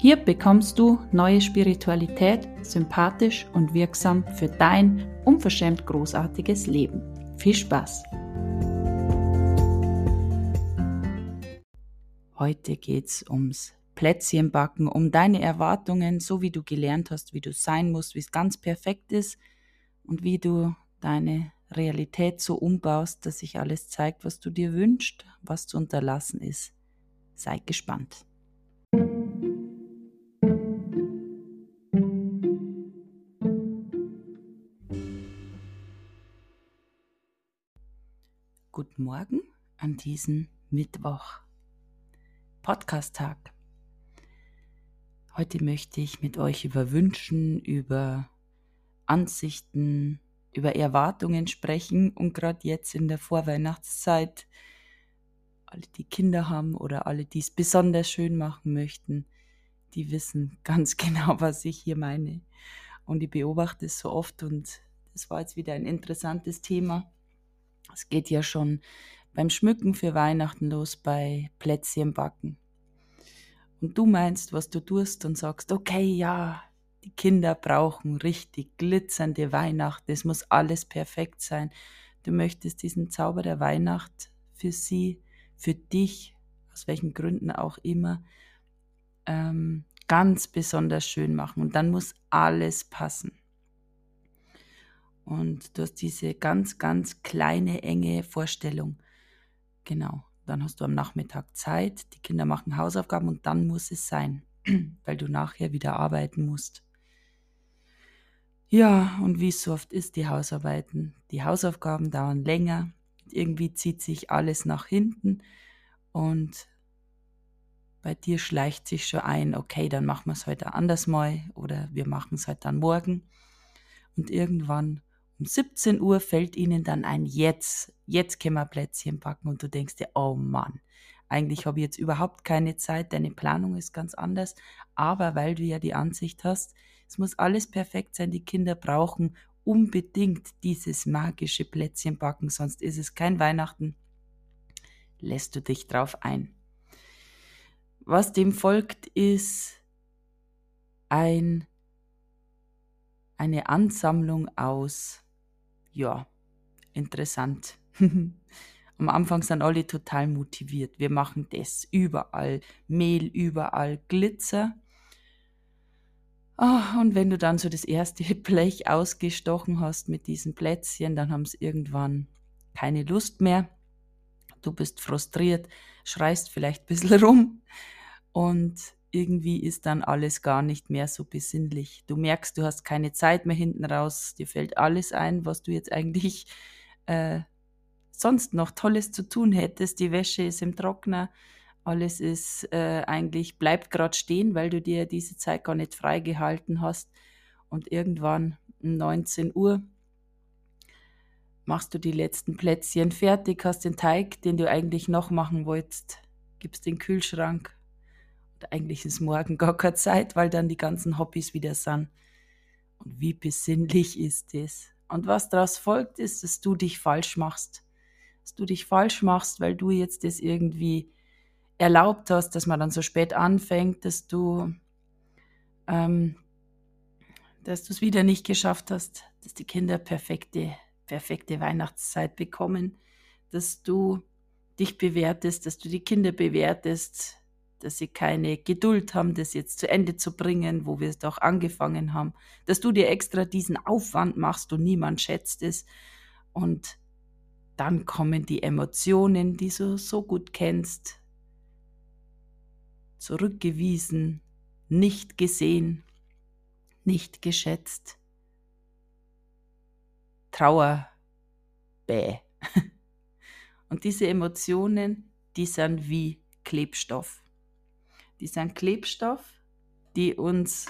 Hier bekommst du neue Spiritualität, sympathisch und wirksam für dein unverschämt großartiges Leben. Viel Spaß! Heute geht's ums Plätzchenbacken, um deine Erwartungen, so wie du gelernt hast, wie du sein musst, wie es ganz perfekt ist und wie du deine Realität so umbaust, dass sich alles zeigt, was du dir wünschst, was zu unterlassen ist. Sei gespannt. Morgen an diesem Mittwoch. Podcast-Tag. Heute möchte ich mit euch über Wünschen, über Ansichten, über Erwartungen sprechen und gerade jetzt in der Vorweihnachtszeit, alle, die Kinder haben oder alle, die es besonders schön machen möchten, die wissen ganz genau, was ich hier meine. Und ich beobachte es so oft und das war jetzt wieder ein interessantes Thema es geht ja schon beim Schmücken für Weihnachten los, bei Plätzchen backen. Und du meinst, was du tust und sagst, okay, ja, die Kinder brauchen richtig glitzernde Weihnachten, es muss alles perfekt sein. Du möchtest diesen Zauber der Weihnacht für sie, für dich, aus welchen Gründen auch immer, ähm, ganz besonders schön machen. Und dann muss alles passen. Und du hast diese ganz, ganz kleine, enge Vorstellung. Genau. Dann hast du am Nachmittag Zeit, die Kinder machen Hausaufgaben und dann muss es sein, weil du nachher wieder arbeiten musst. Ja, und wie so oft ist, die Hausarbeiten. Die Hausaufgaben dauern länger. Irgendwie zieht sich alles nach hinten und bei dir schleicht sich schon ein, okay, dann machen wir es heute anders mal oder wir machen es halt dann morgen. Und irgendwann um 17 Uhr fällt ihnen dann ein, jetzt, jetzt können wir Plätzchen packen und du denkst dir, oh Mann, eigentlich habe ich jetzt überhaupt keine Zeit, deine Planung ist ganz anders, aber weil du ja die Ansicht hast, es muss alles perfekt sein, die Kinder brauchen unbedingt dieses magische Plätzchen backen, sonst ist es kein Weihnachten, lässt du dich drauf ein. Was dem folgt, ist ein, eine Ansammlung aus ja, interessant. Am Anfang sind alle total motiviert. Wir machen das überall. Mehl überall, Glitzer. Oh, und wenn du dann so das erste Blech ausgestochen hast mit diesen Plätzchen, dann haben sie irgendwann keine Lust mehr. Du bist frustriert, schreist vielleicht ein bisschen rum und irgendwie ist dann alles gar nicht mehr so besinnlich. Du merkst, du hast keine Zeit mehr hinten raus, dir fällt alles ein, was du jetzt eigentlich äh, sonst noch Tolles zu tun hättest. Die Wäsche ist im Trockner, alles ist äh, eigentlich, bleibt gerade stehen, weil du dir diese Zeit gar nicht freigehalten hast. Und irgendwann um 19 Uhr machst du die letzten Plätzchen fertig, hast den Teig, den du eigentlich noch machen wolltest, gibst den Kühlschrank eigentlich ist morgen gar keine Zeit, weil dann die ganzen Hobbys wieder sind. Und wie besinnlich ist das? Und was daraus folgt, ist, dass du dich falsch machst. Dass du dich falsch machst, weil du jetzt das irgendwie erlaubt hast, dass man dann so spät anfängt, dass du ähm, dass du es wieder nicht geschafft hast, dass die Kinder perfekte, perfekte Weihnachtszeit bekommen, dass du dich bewertest, dass du die Kinder bewertest, dass sie keine Geduld haben, das jetzt zu Ende zu bringen, wo wir es doch angefangen haben, dass du dir extra diesen Aufwand machst und niemand schätzt es. Und dann kommen die Emotionen, die du so gut kennst, zurückgewiesen, nicht gesehen, nicht geschätzt. Trauer, bäh. Und diese Emotionen, die sind wie Klebstoff die sind Klebstoff, die uns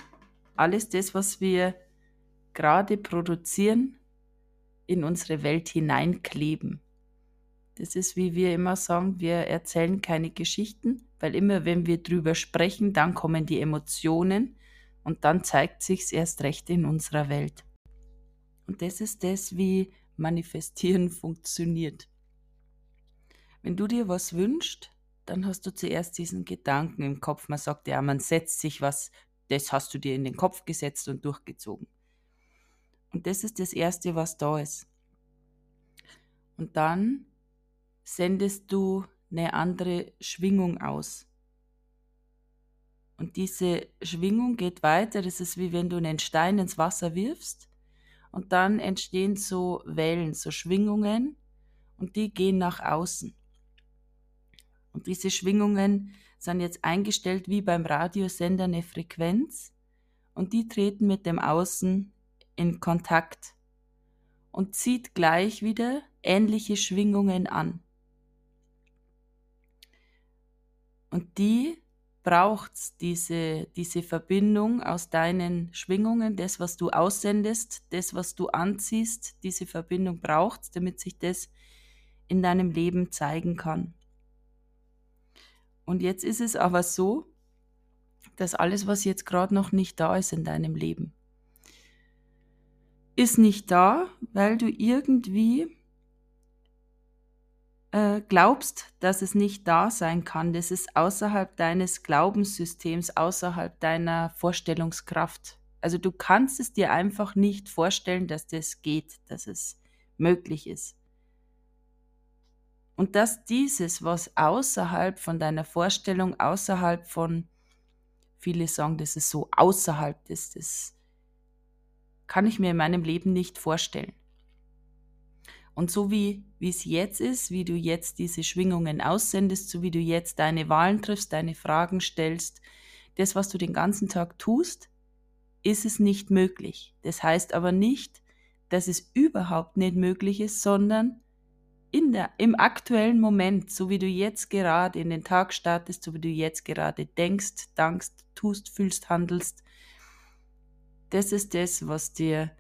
alles das, was wir gerade produzieren, in unsere Welt hineinkleben. Das ist, wie wir immer sagen, wir erzählen keine Geschichten, weil immer, wenn wir drüber sprechen, dann kommen die Emotionen und dann zeigt sich's erst recht in unserer Welt. Und das ist das, wie Manifestieren funktioniert. Wenn du dir was wünschst, dann hast du zuerst diesen Gedanken im Kopf. Man sagt ja, man setzt sich was, das hast du dir in den Kopf gesetzt und durchgezogen. Und das ist das Erste, was da ist. Und dann sendest du eine andere Schwingung aus. Und diese Schwingung geht weiter. Das ist wie wenn du einen Stein ins Wasser wirfst und dann entstehen so Wellen, so Schwingungen und die gehen nach außen. Und diese Schwingungen sind jetzt eingestellt wie beim Radiosender eine Frequenz und die treten mit dem Außen in Kontakt und zieht gleich wieder ähnliche Schwingungen an. Und die braucht diese, diese Verbindung aus deinen Schwingungen, das, was du aussendest, das, was du anziehst, diese Verbindung braucht damit sich das in deinem Leben zeigen kann. Und jetzt ist es aber so, dass alles, was jetzt gerade noch nicht da ist in deinem Leben, ist nicht da, weil du irgendwie äh, glaubst, dass es nicht da sein kann. Das ist außerhalb deines Glaubenssystems, außerhalb deiner Vorstellungskraft. Also du kannst es dir einfach nicht vorstellen, dass das geht, dass es möglich ist. Und dass dieses, was außerhalb von deiner Vorstellung, außerhalb von, viele sagen, das ist so außerhalb des, das kann ich mir in meinem Leben nicht vorstellen. Und so wie wie es jetzt ist, wie du jetzt diese Schwingungen aussendest, so wie du jetzt deine Wahlen triffst, deine Fragen stellst, das, was du den ganzen Tag tust, ist es nicht möglich. Das heißt aber nicht, dass es überhaupt nicht möglich ist, sondern in der, im aktuellen Moment, so wie du jetzt gerade in den Tag startest, so wie du jetzt gerade denkst, dankst, tust, fühlst, handelst, das ist das, was dir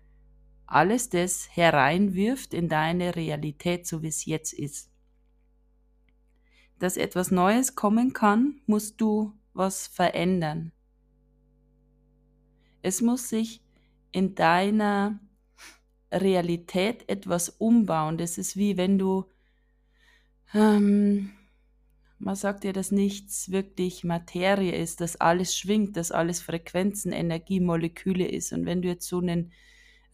alles das hereinwirft in deine Realität, so wie es jetzt ist. Dass etwas Neues kommen kann, musst du was verändern. Es muss sich in deiner Realität etwas umbauen. Das ist wie wenn du, ähm, man sagt ja, dass nichts wirklich Materie ist, dass alles schwingt, dass alles Frequenzen, Energie, Moleküle ist. Und wenn du jetzt so einen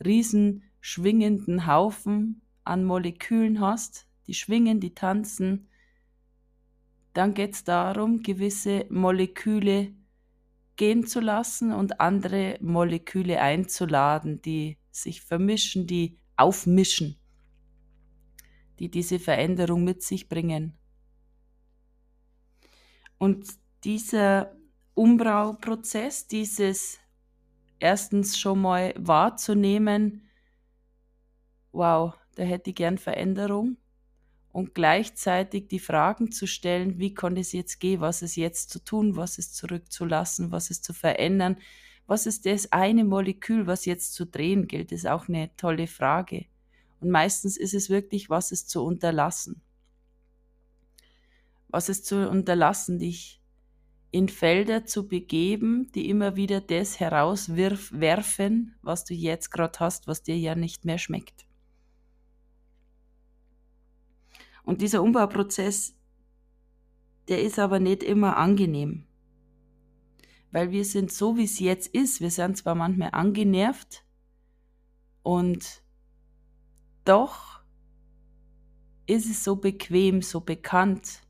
riesen schwingenden Haufen an Molekülen hast, die schwingen, die tanzen, dann geht es darum, gewisse Moleküle gehen zu lassen und andere Moleküle einzuladen, die sich vermischen, die aufmischen, die diese Veränderung mit sich bringen. Und dieser Umbauprozess, dieses erstens schon mal wahrzunehmen, wow, da hätte ich gern Veränderung und gleichzeitig die Fragen zu stellen, wie konnte es jetzt gehen, was ist jetzt zu tun, was ist zurückzulassen, was ist zu verändern, was ist das eine Molekül, was jetzt zu drehen gilt, ist auch eine tolle Frage. Und meistens ist es wirklich, was ist zu unterlassen. Was ist zu unterlassen, dich in Felder zu begeben, die immer wieder das herauswerfen, was du jetzt gerade hast, was dir ja nicht mehr schmeckt. Und dieser Umbauprozess, der ist aber nicht immer angenehm. Weil wir sind so, wie es jetzt ist. Wir sind zwar manchmal angenervt und doch ist es so bequem, so bekannt,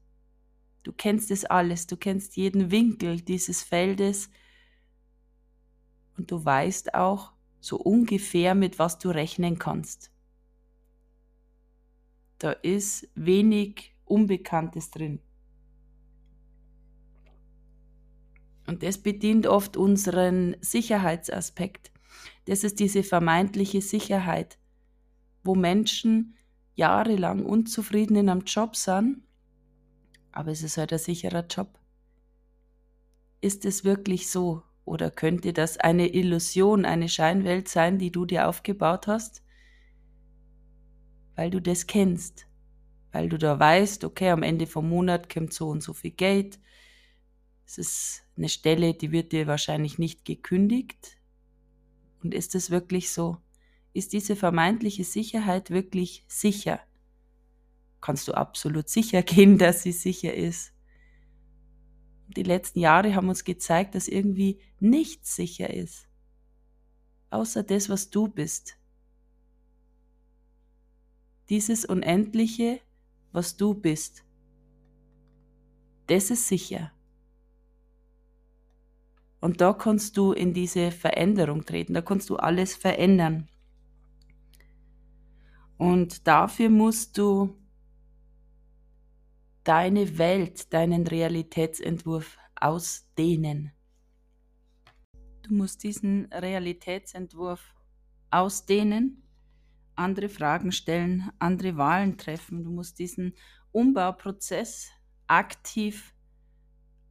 Du kennst es alles, du kennst jeden Winkel dieses Feldes und du weißt auch so ungefähr, mit was du rechnen kannst. Da ist wenig Unbekanntes drin. Und das bedient oft unseren Sicherheitsaspekt. Das ist diese vermeintliche Sicherheit, wo Menschen jahrelang unzufrieden in einem Job sind aber es ist halt ein sicherer Job. Ist es wirklich so? Oder könnte das eine Illusion, eine Scheinwelt sein, die du dir aufgebaut hast? Weil du das kennst. Weil du da weißt, okay, am Ende vom Monat kommt so und so viel Geld. Es ist eine Stelle, die wird dir wahrscheinlich nicht gekündigt. Und ist es wirklich so? Ist diese vermeintliche Sicherheit wirklich sicher? Kannst du absolut sicher gehen, dass sie sicher ist? Die letzten Jahre haben uns gezeigt, dass irgendwie nichts sicher ist, außer das, was du bist. Dieses Unendliche, was du bist, das ist sicher. Und da kannst du in diese Veränderung treten, da kannst du alles verändern. Und dafür musst du deine Welt, deinen Realitätsentwurf ausdehnen. Du musst diesen Realitätsentwurf ausdehnen, andere Fragen stellen, andere Wahlen treffen. Du musst diesen Umbauprozess aktiv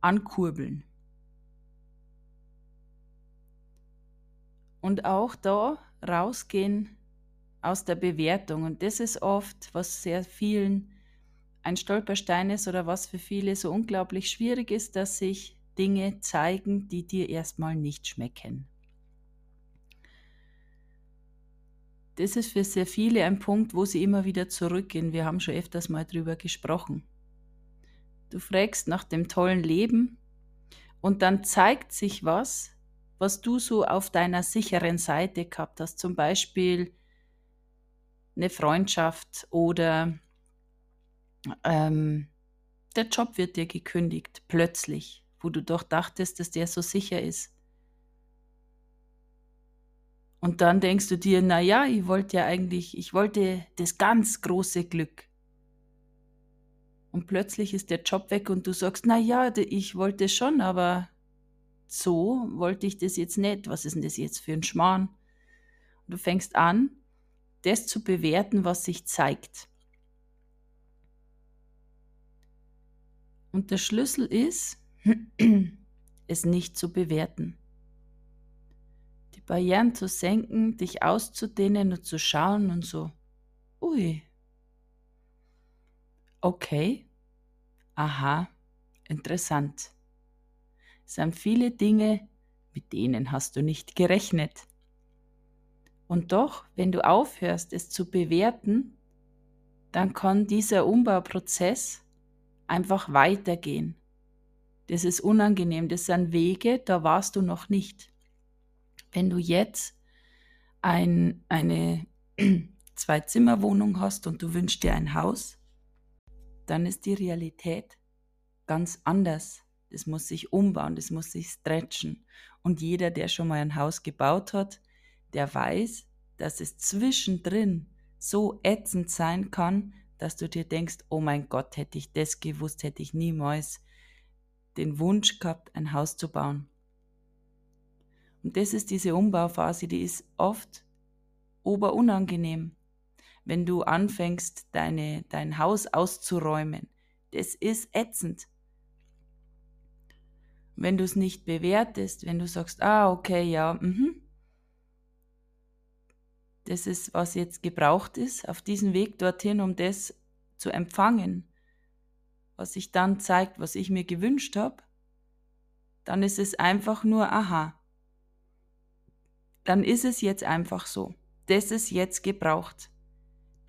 ankurbeln. Und auch da rausgehen aus der Bewertung. Und das ist oft, was sehr vielen ein Stolperstein ist oder was für viele so unglaublich schwierig ist, dass sich Dinge zeigen, die dir erstmal nicht schmecken. Das ist für sehr viele ein Punkt, wo sie immer wieder zurückgehen. Wir haben schon öfters mal drüber gesprochen. Du fragst nach dem tollen Leben und dann zeigt sich was, was du so auf deiner sicheren Seite gehabt hast. Zum Beispiel eine Freundschaft oder ähm, der Job wird dir gekündigt, plötzlich, wo du doch dachtest, dass der so sicher ist. Und dann denkst du dir, na ja, ich wollte ja eigentlich, ich wollte das ganz große Glück. Und plötzlich ist der Job weg und du sagst, na ja, ich wollte schon, aber so wollte ich das jetzt nicht. Was ist denn das jetzt für ein Schmarrn? Und du fängst an, das zu bewerten, was sich zeigt. Und der Schlüssel ist, es nicht zu bewerten. Die Barrieren zu senken, dich auszudehnen und zu schauen und so, ui, okay, aha, interessant. Sind viele Dinge, mit denen hast du nicht gerechnet. Und doch, wenn du aufhörst, es zu bewerten, dann kann dieser Umbauprozess einfach weitergehen. Das ist unangenehm, das sind Wege, da warst du noch nicht. Wenn du jetzt ein, eine Zwei-Zimmer-Wohnung hast und du wünschst dir ein Haus, dann ist die Realität ganz anders. Das muss sich umbauen, das muss sich stretchen. Und jeder, der schon mal ein Haus gebaut hat, der weiß, dass es zwischendrin so ätzend sein kann, dass du dir denkst, oh mein Gott, hätte ich das gewusst, hätte ich niemals den Wunsch gehabt, ein Haus zu bauen. Und das ist diese Umbauphase, die ist oft oberunangenehm, wenn du anfängst, deine, dein Haus auszuräumen. Das ist ätzend. Wenn du es nicht bewertest, wenn du sagst, ah, okay, ja, mhm, das ist, was jetzt gebraucht ist, auf diesem Weg dorthin, um das zu empfangen, was sich dann zeigt, was ich mir gewünscht habe, dann ist es einfach nur, aha, dann ist es jetzt einfach so. Das ist jetzt gebraucht.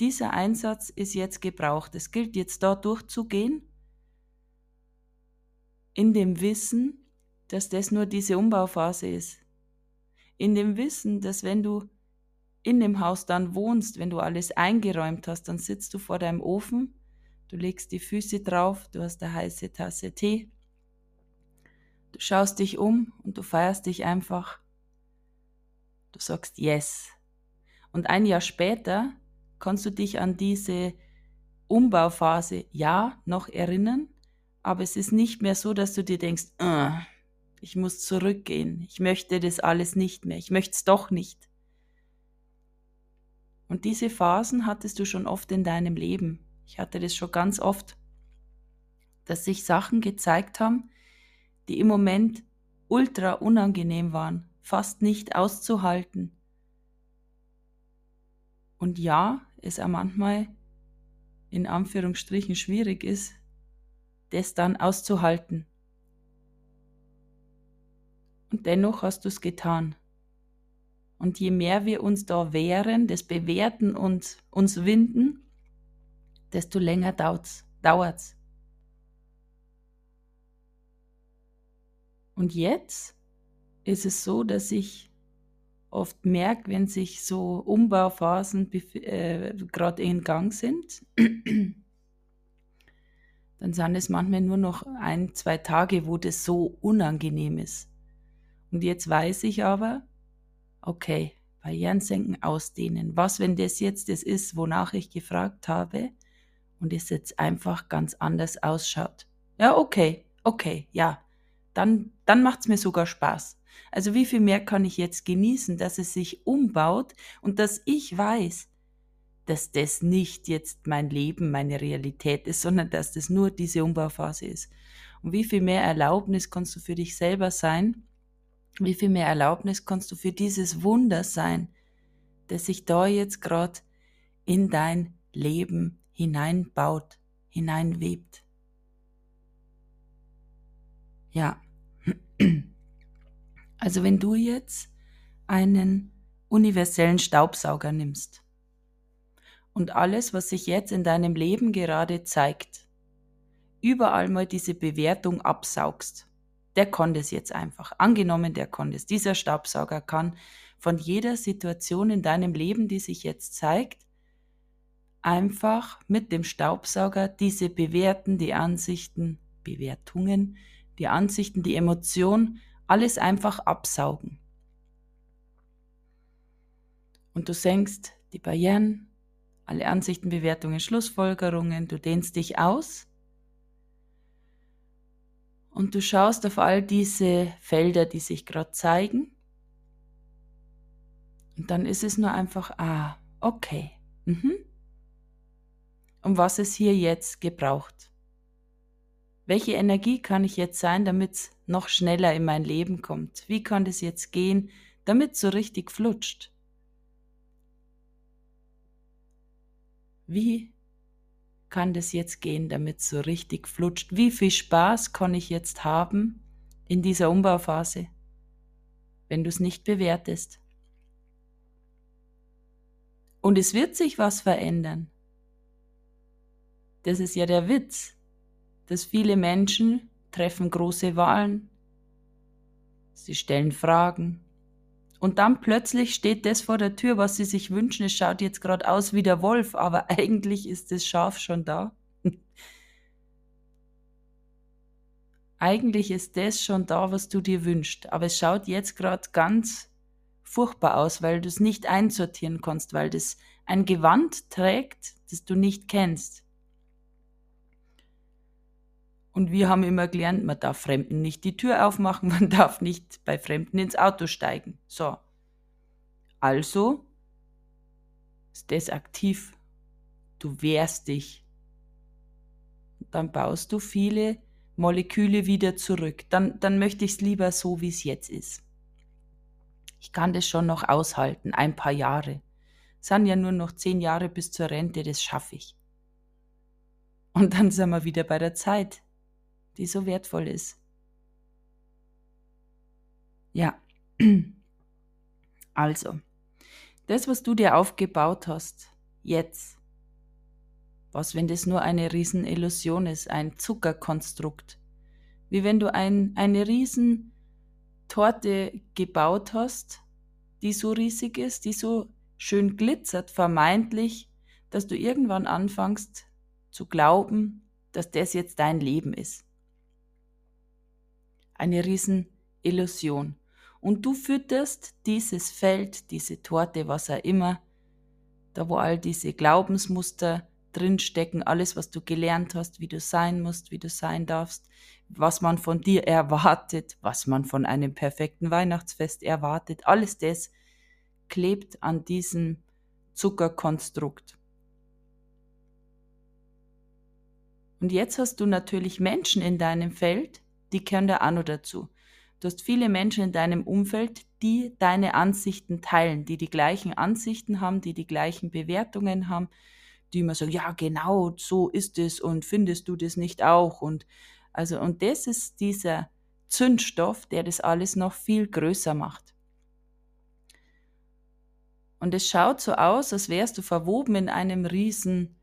Dieser Einsatz ist jetzt gebraucht. Es gilt jetzt da durchzugehen, in dem Wissen, dass das nur diese Umbauphase ist. In dem Wissen, dass wenn du in dem Haus dann wohnst, wenn du alles eingeräumt hast, dann sitzt du vor deinem Ofen, du legst die Füße drauf, du hast eine heiße Tasse Tee, du schaust dich um und du feierst dich einfach. Du sagst Yes. Und ein Jahr später kannst du dich an diese Umbauphase ja noch erinnern, aber es ist nicht mehr so, dass du dir denkst, ich muss zurückgehen, ich möchte das alles nicht mehr, ich möchte es doch nicht. Und diese Phasen hattest du schon oft in deinem Leben. Ich hatte das schon ganz oft, dass sich Sachen gezeigt haben, die im Moment ultra unangenehm waren, fast nicht auszuhalten. Und ja, es auch manchmal in Anführungsstrichen schwierig ist, das dann auszuhalten. Und dennoch hast du es getan. Und je mehr wir uns da wehren, das Bewerten und uns winden, desto länger dauert es. Und jetzt ist es so, dass ich oft merke, wenn sich so Umbauphasen äh, gerade in Gang sind, dann sind es manchmal nur noch ein, zwei Tage, wo das so unangenehm ist. Und jetzt weiß ich aber, okay, Barrieren senken, ausdehnen. Was, wenn das jetzt das ist, wonach ich gefragt habe und es jetzt einfach ganz anders ausschaut? Ja, okay, okay, ja. Dann, dann macht es mir sogar Spaß. Also wie viel mehr kann ich jetzt genießen, dass es sich umbaut und dass ich weiß, dass das nicht jetzt mein Leben, meine Realität ist, sondern dass das nur diese Umbauphase ist. Und wie viel mehr Erlaubnis kannst du für dich selber sein, wie viel mehr Erlaubnis kannst du für dieses Wunder sein, das sich da jetzt gerade in dein Leben hineinbaut, hineinwebt. Ja. Also wenn du jetzt einen universellen Staubsauger nimmst und alles, was sich jetzt in deinem Leben gerade zeigt, überall mal diese Bewertung absaugst der kann das jetzt einfach. Angenommen, der kann das. Dieser Staubsauger kann von jeder Situation in deinem Leben, die sich jetzt zeigt, einfach mit dem Staubsauger diese Bewerten, die Ansichten, Bewertungen, die Ansichten, die Emotionen, alles einfach absaugen. Und du senkst die Barrieren, alle Ansichten, Bewertungen, Schlussfolgerungen, du dehnst dich aus und du schaust auf all diese Felder, die sich gerade zeigen. Und dann ist es nur einfach, ah, okay. Mhm. Um was es hier jetzt gebraucht. Welche Energie kann ich jetzt sein, damit es noch schneller in mein Leben kommt? Wie kann es jetzt gehen, damit es so richtig flutscht? Wie kann das jetzt gehen, damit es so richtig flutscht? Wie viel Spaß kann ich jetzt haben in dieser Umbauphase, wenn du es nicht bewertest? Und es wird sich was verändern. Das ist ja der Witz, dass viele Menschen treffen große Wahlen, sie stellen Fragen, und dann plötzlich steht das vor der Tür, was sie sich wünschen. Es schaut jetzt gerade aus wie der Wolf, aber eigentlich ist das Schaf schon da. eigentlich ist das schon da, was du dir wünschst. Aber es schaut jetzt gerade ganz furchtbar aus, weil du es nicht einsortieren kannst, weil das ein Gewand trägt, das du nicht kennst. Und wir haben immer gelernt, man darf Fremden nicht die Tür aufmachen, man darf nicht bei Fremden ins Auto steigen. So. Also ist das aktiv. Du wehrst dich. Dann baust du viele Moleküle wieder zurück. Dann, dann möchte ich es lieber so, wie es jetzt ist. Ich kann das schon noch aushalten, ein paar Jahre. Es sind ja nur noch zehn Jahre bis zur Rente, das schaffe ich. Und dann sind wir wieder bei der Zeit die so wertvoll ist. Ja, also, das, was du dir aufgebaut hast, jetzt, was, wenn das nur eine Riesenillusion ist, ein Zuckerkonstrukt, wie wenn du ein, eine Riesentorte gebaut hast, die so riesig ist, die so schön glitzert, vermeintlich, dass du irgendwann anfängst zu glauben, dass das jetzt dein Leben ist eine Riesenillusion. Und du fütterst dieses Feld, diese Torte, was auch immer, da wo all diese Glaubensmuster drinstecken, alles, was du gelernt hast, wie du sein musst, wie du sein darfst, was man von dir erwartet, was man von einem perfekten Weihnachtsfest erwartet, alles das klebt an diesem Zuckerkonstrukt. Und jetzt hast du natürlich Menschen in deinem Feld, die gehören da auch noch dazu. Du hast viele Menschen in deinem Umfeld, die deine Ansichten teilen, die die gleichen Ansichten haben, die die gleichen Bewertungen haben, die immer sagen, ja, genau, so ist es und findest du das nicht auch und also und das ist dieser Zündstoff, der das alles noch viel größer macht. Und es schaut so aus, als wärst du verwoben in einem riesen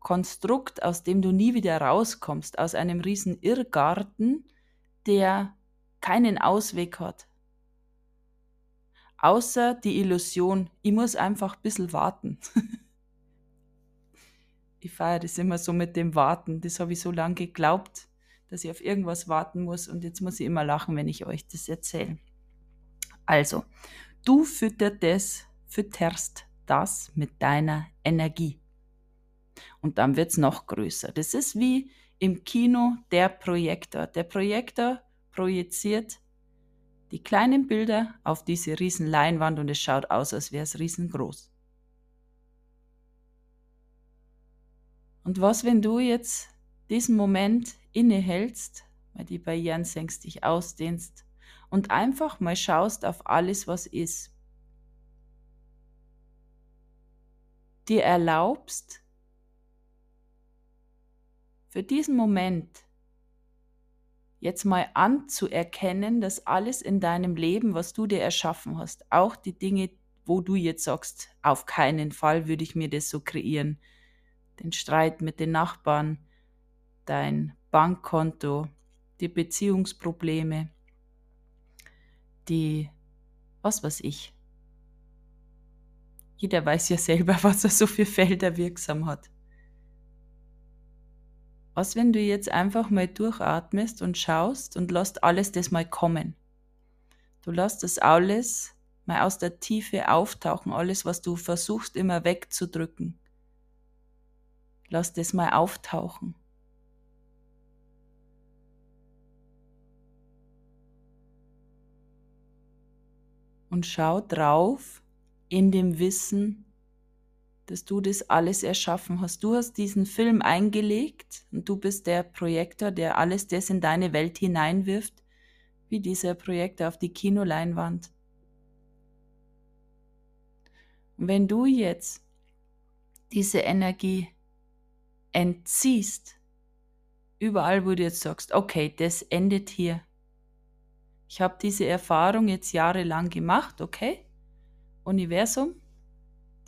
Konstrukt, aus dem du nie wieder rauskommst, aus einem riesen Irrgarten, der keinen Ausweg hat. Außer die Illusion, ich muss einfach ein bisschen warten. ich feiere das immer so mit dem Warten. Das habe ich so lange geglaubt, dass ich auf irgendwas warten muss und jetzt muss ich immer lachen, wenn ich euch das erzähle. Also, du füttert fütterst das mit deiner Energie. Und dann wird es noch größer. Das ist wie im Kino der Projektor. Der Projektor projiziert die kleinen Bilder auf diese riesen Leinwand und es schaut aus, als wäre es riesengroß. Und was, wenn du jetzt diesen Moment innehältst, weil die Barrieren senkst, dich ausdehnst und einfach mal schaust auf alles, was ist. Dir erlaubst, für diesen Moment jetzt mal anzuerkennen, dass alles in deinem Leben, was du dir erschaffen hast, auch die Dinge, wo du jetzt sagst, auf keinen Fall würde ich mir das so kreieren, den Streit mit den Nachbarn, dein Bankkonto, die Beziehungsprobleme, die, was weiß ich. Jeder weiß ja selber, was er so für Felder wirksam hat. Was, wenn du jetzt einfach mal durchatmest und schaust und lässt alles das mal kommen? Du lässt das alles mal aus der Tiefe auftauchen, alles, was du versuchst immer wegzudrücken. Lass das mal auftauchen. Und schau drauf in dem Wissen, dass du das alles erschaffen hast. Du hast diesen Film eingelegt und du bist der Projektor, der alles das in deine Welt hineinwirft, wie dieser Projektor auf die Kinoleinwand. Und wenn du jetzt diese Energie entziehst, überall, wo du jetzt sagst, okay, das endet hier. Ich habe diese Erfahrung jetzt jahrelang gemacht, okay? Universum,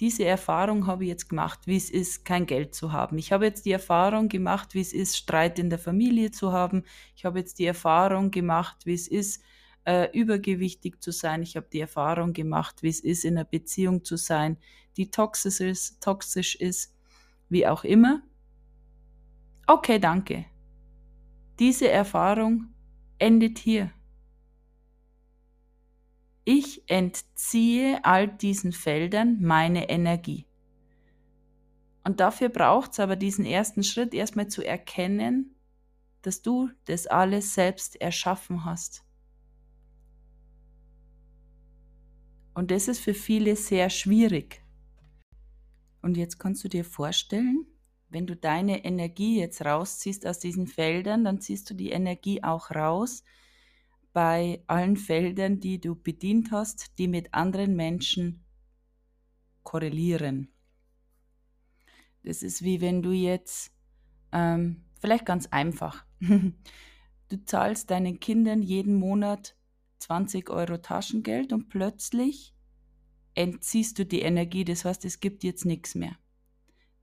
diese Erfahrung habe ich jetzt gemacht, wie es ist, kein Geld zu haben. Ich habe jetzt die Erfahrung gemacht, wie es ist, Streit in der Familie zu haben. Ich habe jetzt die Erfahrung gemacht, wie es ist, äh, übergewichtig zu sein. Ich habe die Erfahrung gemacht, wie es ist, in einer Beziehung zu sein, die toxisch ist, toxisch ist, wie auch immer. Okay, danke. Diese Erfahrung endet hier. Ich entziehe all diesen Feldern meine Energie. Und dafür braucht es aber diesen ersten Schritt, erstmal zu erkennen, dass du das alles selbst erschaffen hast. Und das ist für viele sehr schwierig. Und jetzt kannst du dir vorstellen, wenn du deine Energie jetzt rausziehst aus diesen Feldern, dann ziehst du die Energie auch raus bei allen Feldern, die du bedient hast, die mit anderen Menschen korrelieren. Das ist wie wenn du jetzt, ähm, vielleicht ganz einfach, du zahlst deinen Kindern jeden Monat 20 Euro Taschengeld und plötzlich entziehst du die Energie, das heißt, es gibt jetzt nichts mehr.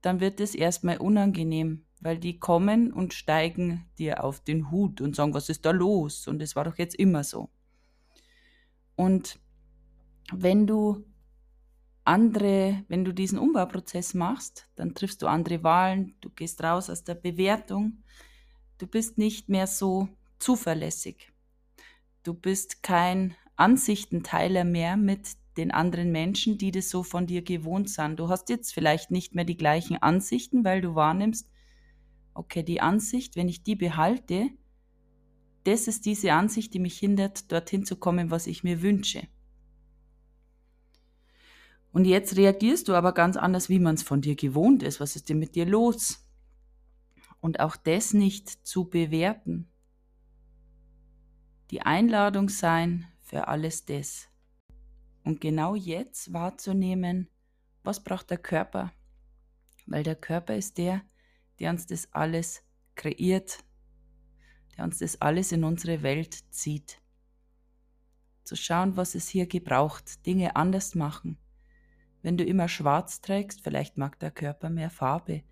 Dann wird es erstmal unangenehm, weil die kommen und steigen dir auf den Hut und sagen, was ist da los? Und es war doch jetzt immer so. Und wenn du andere, wenn du diesen Umbauprozess machst, dann triffst du andere Wahlen, du gehst raus aus der Bewertung, du bist nicht mehr so zuverlässig. Du bist kein Ansichtenteiler mehr mit den anderen Menschen, die das so von dir gewohnt sind. Du hast jetzt vielleicht nicht mehr die gleichen Ansichten, weil du wahrnimmst, okay, die Ansicht, wenn ich die behalte, das ist diese Ansicht, die mich hindert, dorthin zu kommen, was ich mir wünsche. Und jetzt reagierst du aber ganz anders, wie man es von dir gewohnt ist. Was ist denn mit dir los? Und auch das nicht zu bewerten. die Einladung sein für alles das. Und genau jetzt wahrzunehmen, was braucht der Körper? Weil der Körper ist der, der uns das alles kreiert, der uns das alles in unsere Welt zieht. Zu schauen, was es hier gebraucht, Dinge anders machen. Wenn du immer schwarz trägst, vielleicht mag der Körper mehr Farbe.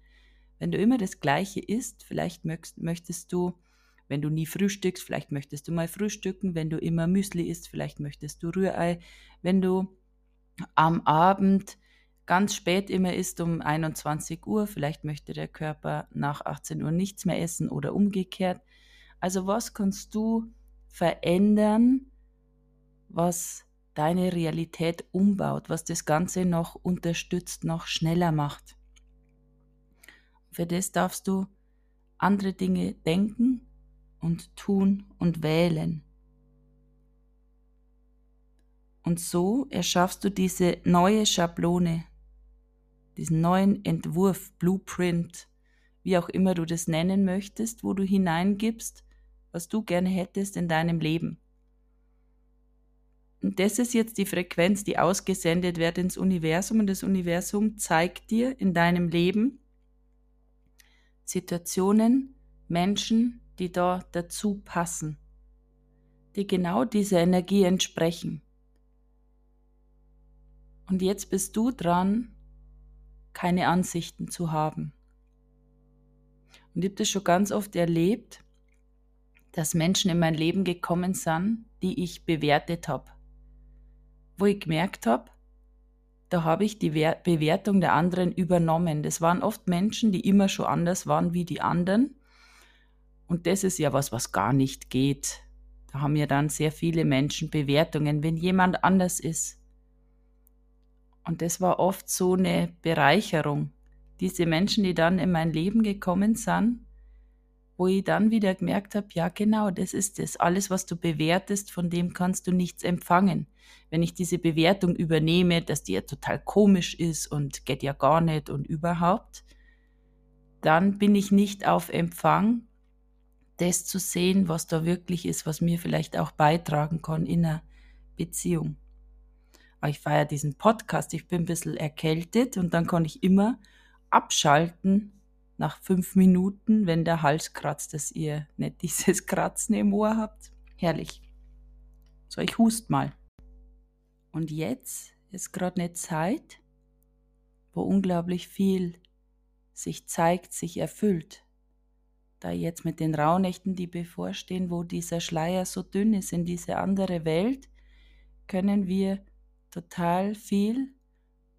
Wenn du immer das Gleiche isst, vielleicht möchtest du, wenn du nie frühstückst, vielleicht möchtest du mal frühstücken. Wenn du immer Müsli isst, vielleicht möchtest du Rührei. Wenn du am Abend ganz spät immer isst um 21 Uhr, vielleicht möchte der Körper nach 18 Uhr nichts mehr essen oder umgekehrt. Also was kannst du verändern, was deine Realität umbaut, was das Ganze noch unterstützt, noch schneller macht? Für das darfst du andere Dinge denken und tun und wählen. Und so erschaffst du diese neue Schablone, diesen neuen Entwurf, Blueprint, wie auch immer du das nennen möchtest, wo du hineingibst, was du gerne hättest in deinem Leben. Und das ist jetzt die Frequenz, die ausgesendet wird ins Universum und das Universum zeigt dir in deinem Leben Situationen, Menschen, die da dazu passen, die genau dieser Energie entsprechen. Und jetzt bist du dran, keine Ansichten zu haben. Und ich habe das schon ganz oft erlebt, dass Menschen in mein Leben gekommen sind, die ich bewertet habe. Wo ich gemerkt habe, da habe ich die Bewertung der anderen übernommen. Das waren oft Menschen, die immer schon anders waren wie die anderen. Und das ist ja was, was gar nicht geht. Da haben ja dann sehr viele Menschen Bewertungen, wenn jemand anders ist. Und das war oft so eine Bereicherung. Diese Menschen, die dann in mein Leben gekommen sind, wo ich dann wieder gemerkt habe, ja genau, das ist es. Alles, was du bewertest, von dem kannst du nichts empfangen. Wenn ich diese Bewertung übernehme, dass die ja total komisch ist und geht ja gar nicht und überhaupt, dann bin ich nicht auf Empfang, das zu sehen, was da wirklich ist, was mir vielleicht auch beitragen kann in einer Beziehung. Aber ich feiere diesen Podcast, ich bin ein bisschen erkältet und dann kann ich immer abschalten nach fünf Minuten, wenn der Hals kratzt, dass ihr nicht dieses Kratzen im Ohr habt. Herrlich. So, ich hust mal. Und jetzt ist gerade eine Zeit, wo unglaublich viel sich zeigt, sich erfüllt. Da jetzt mit den Rauhnächten, die bevorstehen, wo dieser Schleier so dünn ist in diese andere Welt, können wir total viel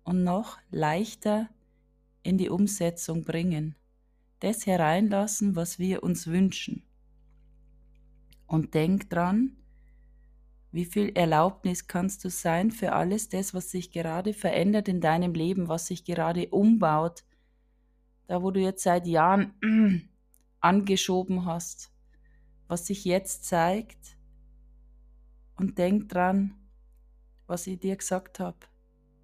und noch leichter in die Umsetzung bringen das hereinlassen, was wir uns wünschen. Und denk dran, wie viel Erlaubnis kannst du sein für alles das, was sich gerade verändert in deinem Leben, was sich gerade umbaut, da wo du jetzt seit Jahren angeschoben hast, was sich jetzt zeigt. Und denk dran, was ich dir gesagt habe.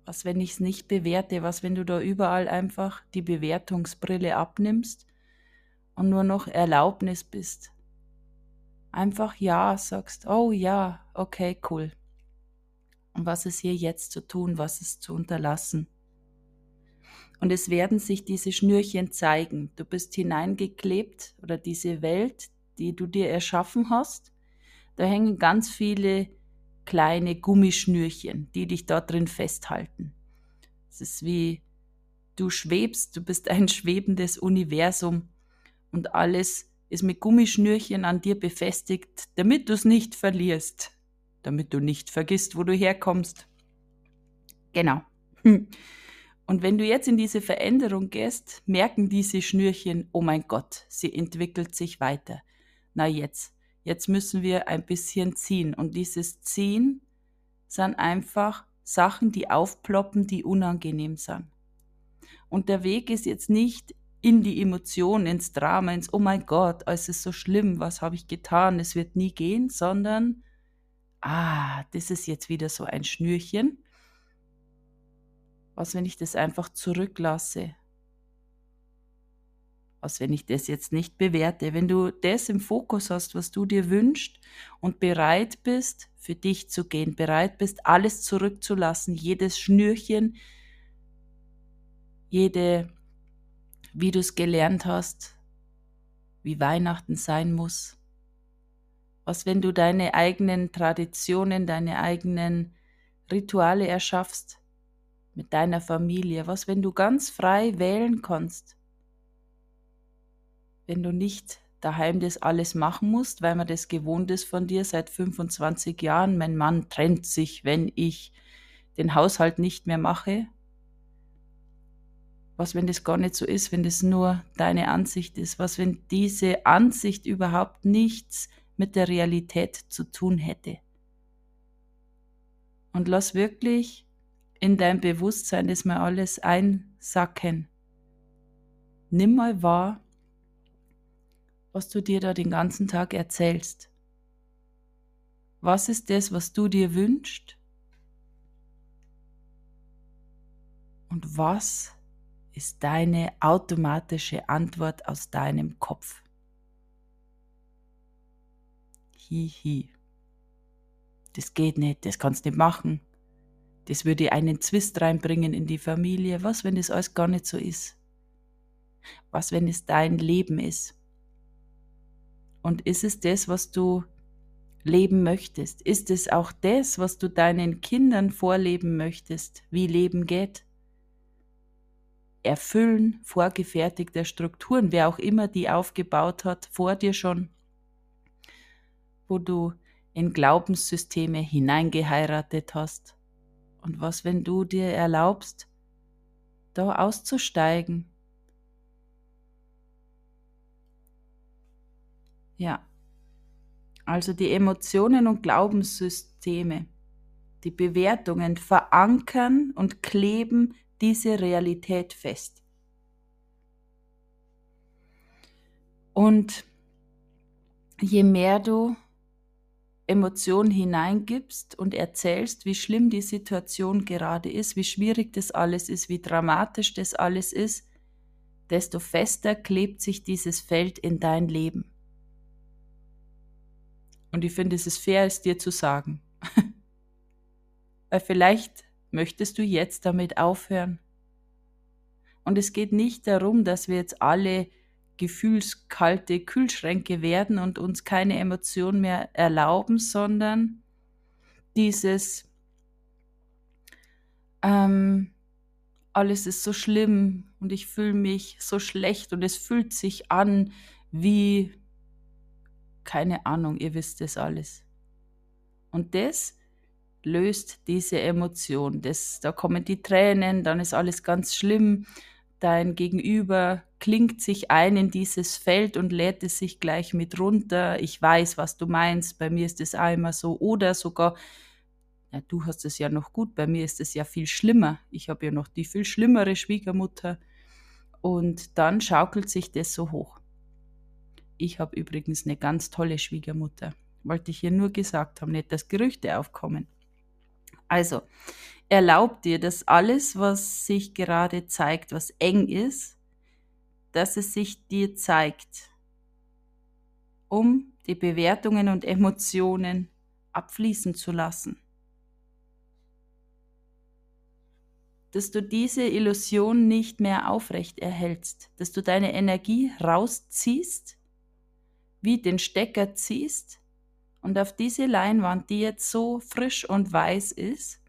Was, wenn ich es nicht bewerte? Was, wenn du da überall einfach die Bewertungsbrille abnimmst und nur noch Erlaubnis bist? Einfach Ja sagst. Oh ja, okay, cool. Und was ist hier jetzt zu tun? Was ist zu unterlassen? Und es werden sich diese Schnürchen zeigen. Du bist hineingeklebt oder diese Welt, die du dir erschaffen hast. Da hängen ganz viele kleine Gummischnürchen, die dich dort drin festhalten. Es ist wie du schwebst, du bist ein schwebendes Universum und alles ist mit Gummischnürchen an dir befestigt, damit du es nicht verlierst, damit du nicht vergisst, wo du herkommst. Genau. Und wenn du jetzt in diese Veränderung gehst, merken diese Schnürchen, oh mein Gott, sie entwickelt sich weiter. Na jetzt, jetzt müssen wir ein bisschen ziehen. Und dieses Ziehen sind einfach Sachen, die aufploppen, die unangenehm sind. Und der Weg ist jetzt nicht in die Emotion, ins Drama, ins Oh mein Gott, es ist so schlimm, was habe ich getan, es wird nie gehen, sondern, ah, das ist jetzt wieder so ein Schnürchen. Was, wenn ich das einfach zurücklasse? Was wenn ich das jetzt nicht bewerte, wenn du das im Fokus hast, was du dir wünschst und bereit bist, für dich zu gehen, bereit bist, alles zurückzulassen, jedes Schnürchen, jede, wie du es gelernt hast, wie Weihnachten sein muss. Was, wenn du deine eigenen Traditionen, deine eigenen Rituale erschaffst mit deiner Familie? Was, wenn du ganz frei wählen kannst? Wenn du nicht daheim das alles machen musst, weil man das gewohnt ist von dir seit 25 Jahren. Mein Mann trennt sich, wenn ich den Haushalt nicht mehr mache. Was, wenn das gar nicht so ist, wenn das nur deine Ansicht ist? Was, wenn diese Ansicht überhaupt nichts mit der Realität zu tun hätte? Und lass wirklich in dein Bewusstsein das mal alles einsacken. Nimm mal wahr, was du dir da den ganzen Tag erzählst. Was ist das, was du dir wünschst? Und was ist deine automatische Antwort aus deinem Kopf? Hihi. Das geht nicht, das kannst du nicht machen. Das würde einen Zwist reinbringen in die Familie. Was, wenn das alles gar nicht so ist? Was, wenn es dein Leben ist? Und ist es das, was du leben möchtest? Ist es auch das, was du deinen Kindern vorleben möchtest, wie Leben geht? Erfüllen vorgefertigter Strukturen, wer auch immer die aufgebaut hat, vor dir schon, wo du in Glaubenssysteme hineingeheiratet hast. Und was, wenn du dir erlaubst, da auszusteigen Ja. Also die Emotionen und Glaubenssysteme, die Bewertungen verankern und kleben diese Realität fest. Und je mehr du Emotionen hineingibst und erzählst, wie schlimm die Situation gerade ist, wie schwierig das alles ist, wie dramatisch das alles ist, desto fester klebt sich dieses Feld in dein Leben. Und ich finde, es ist fair, es dir zu sagen. Weil vielleicht möchtest du jetzt damit aufhören. Und es geht nicht darum, dass wir jetzt alle gefühlskalte Kühlschränke werden und uns keine Emotion mehr erlauben, sondern dieses ähm, alles ist so schlimm und ich fühle mich so schlecht und es fühlt sich an wie keine Ahnung, ihr wisst es alles. Und das löst diese Emotion. Das, da kommen die Tränen, dann ist alles ganz schlimm. Dein Gegenüber klingt sich ein in dieses Feld und lädt es sich gleich mit runter. Ich weiß, was du meinst. Bei mir ist es immer so. Oder sogar, ja, du hast es ja noch gut. Bei mir ist es ja viel schlimmer. Ich habe ja noch die viel schlimmere Schwiegermutter. Und dann schaukelt sich das so hoch. Ich habe übrigens eine ganz tolle Schwiegermutter. Wollte ich hier nur gesagt haben, nicht, dass Gerüchte aufkommen. Also, erlaub dir, dass alles, was sich gerade zeigt, was eng ist, dass es sich dir zeigt, um die Bewertungen und Emotionen abfließen zu lassen. Dass du diese Illusion nicht mehr aufrecht erhältst, dass du deine Energie rausziehst wie den Stecker ziehst und auf diese Leinwand, die jetzt so frisch und weiß ist,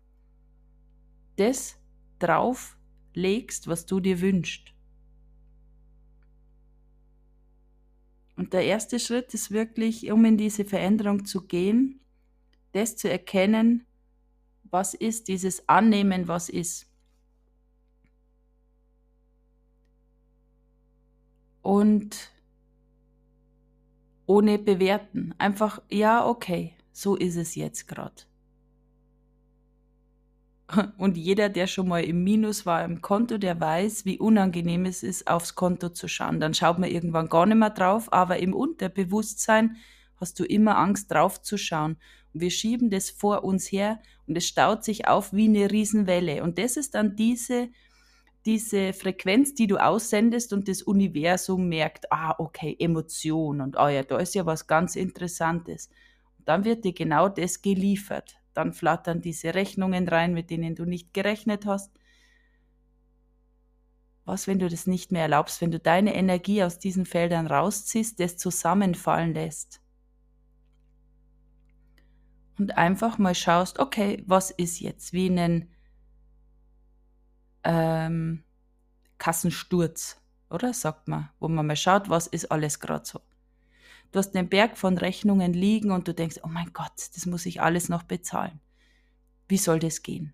das drauf legst, was du dir wünschst. Und der erste Schritt ist wirklich, um in diese Veränderung zu gehen, das zu erkennen, was ist, dieses Annehmen, was ist. Und ohne bewerten. Einfach, ja, okay, so ist es jetzt gerade. Und jeder, der schon mal im Minus war im Konto, der weiß, wie unangenehm es ist, aufs Konto zu schauen. Dann schaut man irgendwann gar nicht mehr drauf, aber im Unterbewusstsein hast du immer Angst, drauf zu schauen. Und wir schieben das vor uns her und es staut sich auf wie eine Riesenwelle. Und das ist dann diese diese Frequenz, die du aussendest und das Universum merkt, ah, okay, Emotion und ah ja, da ist ja was ganz Interessantes. Und dann wird dir genau das geliefert. Dann flattern diese Rechnungen rein, mit denen du nicht gerechnet hast. Was, wenn du das nicht mehr erlaubst, wenn du deine Energie aus diesen Feldern rausziehst, das zusammenfallen lässt? Und einfach mal schaust, okay, was ist jetzt? Wie einen ähm, Kassensturz, oder? Sagt man, wo man mal schaut, was ist alles gerade so. Du hast einen Berg von Rechnungen liegen und du denkst, oh mein Gott, das muss ich alles noch bezahlen. Wie soll das gehen?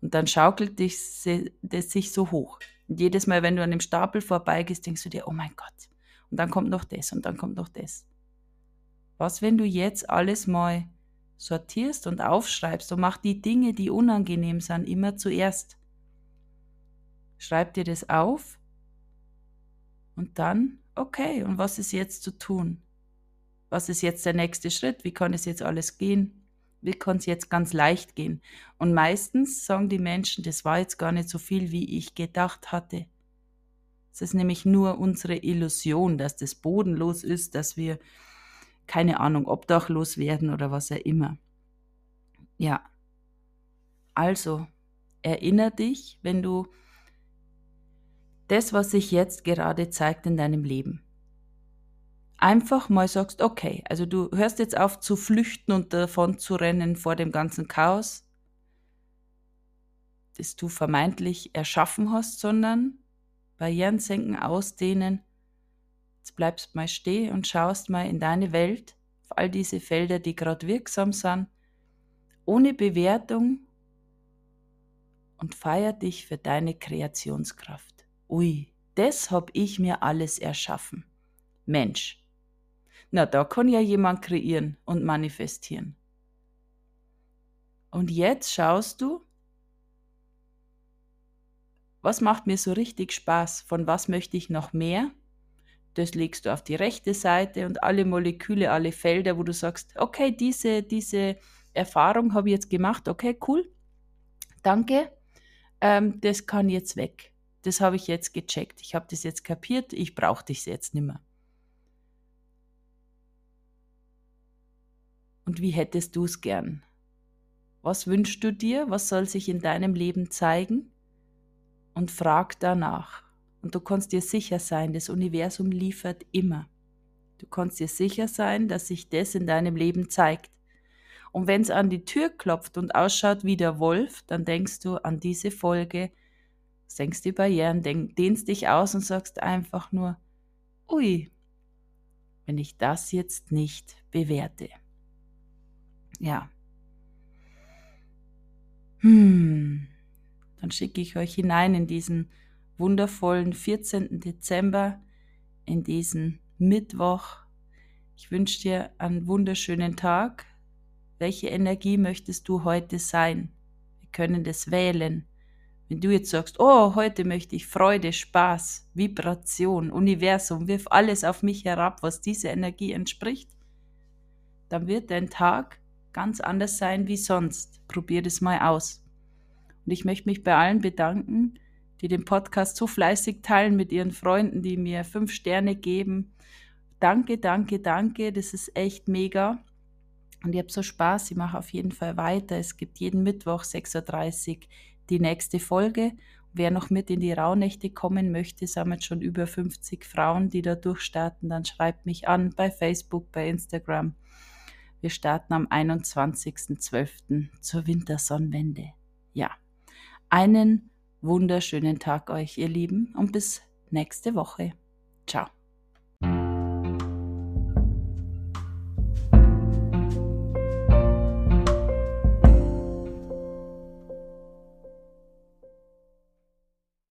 Und dann schaukelt dich, das sich so hoch. Und jedes Mal, wenn du an dem Stapel vorbeigehst, denkst du dir, oh mein Gott. Und dann kommt noch das und dann kommt noch das. Was, wenn du jetzt alles mal sortierst und aufschreibst und mach die Dinge, die unangenehm sind, immer zuerst. Schreib dir das auf und dann, okay, und was ist jetzt zu tun? Was ist jetzt der nächste Schritt? Wie kann es jetzt alles gehen? Wie kann es jetzt ganz leicht gehen? Und meistens sagen die Menschen, das war jetzt gar nicht so viel, wie ich gedacht hatte. Es ist nämlich nur unsere Illusion, dass das bodenlos ist, dass wir, keine Ahnung, obdachlos werden oder was auch immer. Ja. Also, erinnere dich, wenn du das, was sich jetzt gerade zeigt in deinem Leben. Einfach mal sagst, okay, also du hörst jetzt auf zu flüchten und davon zu rennen vor dem ganzen Chaos, das du vermeintlich erschaffen hast, sondern Barrieren senken, ausdehnen. Jetzt bleibst mal stehen und schaust mal in deine Welt, auf all diese Felder, die gerade wirksam sind, ohne Bewertung und feier dich für deine Kreationskraft. Ui, das hab ich mir alles erschaffen. Mensch. Na, da kann ja jemand kreieren und manifestieren. Und jetzt schaust du, was macht mir so richtig Spaß? Von was möchte ich noch mehr? Das legst du auf die rechte Seite und alle Moleküle, alle Felder, wo du sagst, okay, diese, diese Erfahrung habe ich jetzt gemacht, okay, cool, danke, ähm, das kann jetzt weg das habe ich jetzt gecheckt. Ich habe das jetzt kapiert, ich brauche dich jetzt nicht mehr. Und wie hättest du es gern? Was wünschst du dir? Was soll sich in deinem Leben zeigen? Und frag danach. Und du kannst dir sicher sein, das Universum liefert immer. Du kannst dir sicher sein, dass sich das in deinem Leben zeigt. Und wenn es an die Tür klopft und ausschaut wie der Wolf, dann denkst du an diese Folge senkst die Barrieren, dehnst dich aus und sagst einfach nur, ui, wenn ich das jetzt nicht bewerte. Ja. Hm. Dann schicke ich euch hinein in diesen wundervollen 14. Dezember, in diesen Mittwoch. Ich wünsche dir einen wunderschönen Tag. Welche Energie möchtest du heute sein? Wir können das wählen. Wenn du jetzt sagst, oh, heute möchte ich Freude, Spaß, Vibration, Universum, wirf alles auf mich herab, was dieser Energie entspricht, dann wird dein Tag ganz anders sein wie sonst. Probier das mal aus. Und ich möchte mich bei allen bedanken, die den Podcast so fleißig teilen mit ihren Freunden, die mir fünf Sterne geben. Danke, danke, danke. Das ist echt mega. Und ich habe so Spaß. Ich mache auf jeden Fall weiter. Es gibt jeden Mittwoch 6.30 Uhr die nächste Folge. Wer noch mit in die Rauhnächte kommen möchte, jetzt schon über 50 Frauen, die da durchstarten, dann schreibt mich an bei Facebook, bei Instagram. Wir starten am 21.12. zur Wintersonnenwende. Ja, einen wunderschönen Tag euch, ihr Lieben, und bis nächste Woche. Ciao.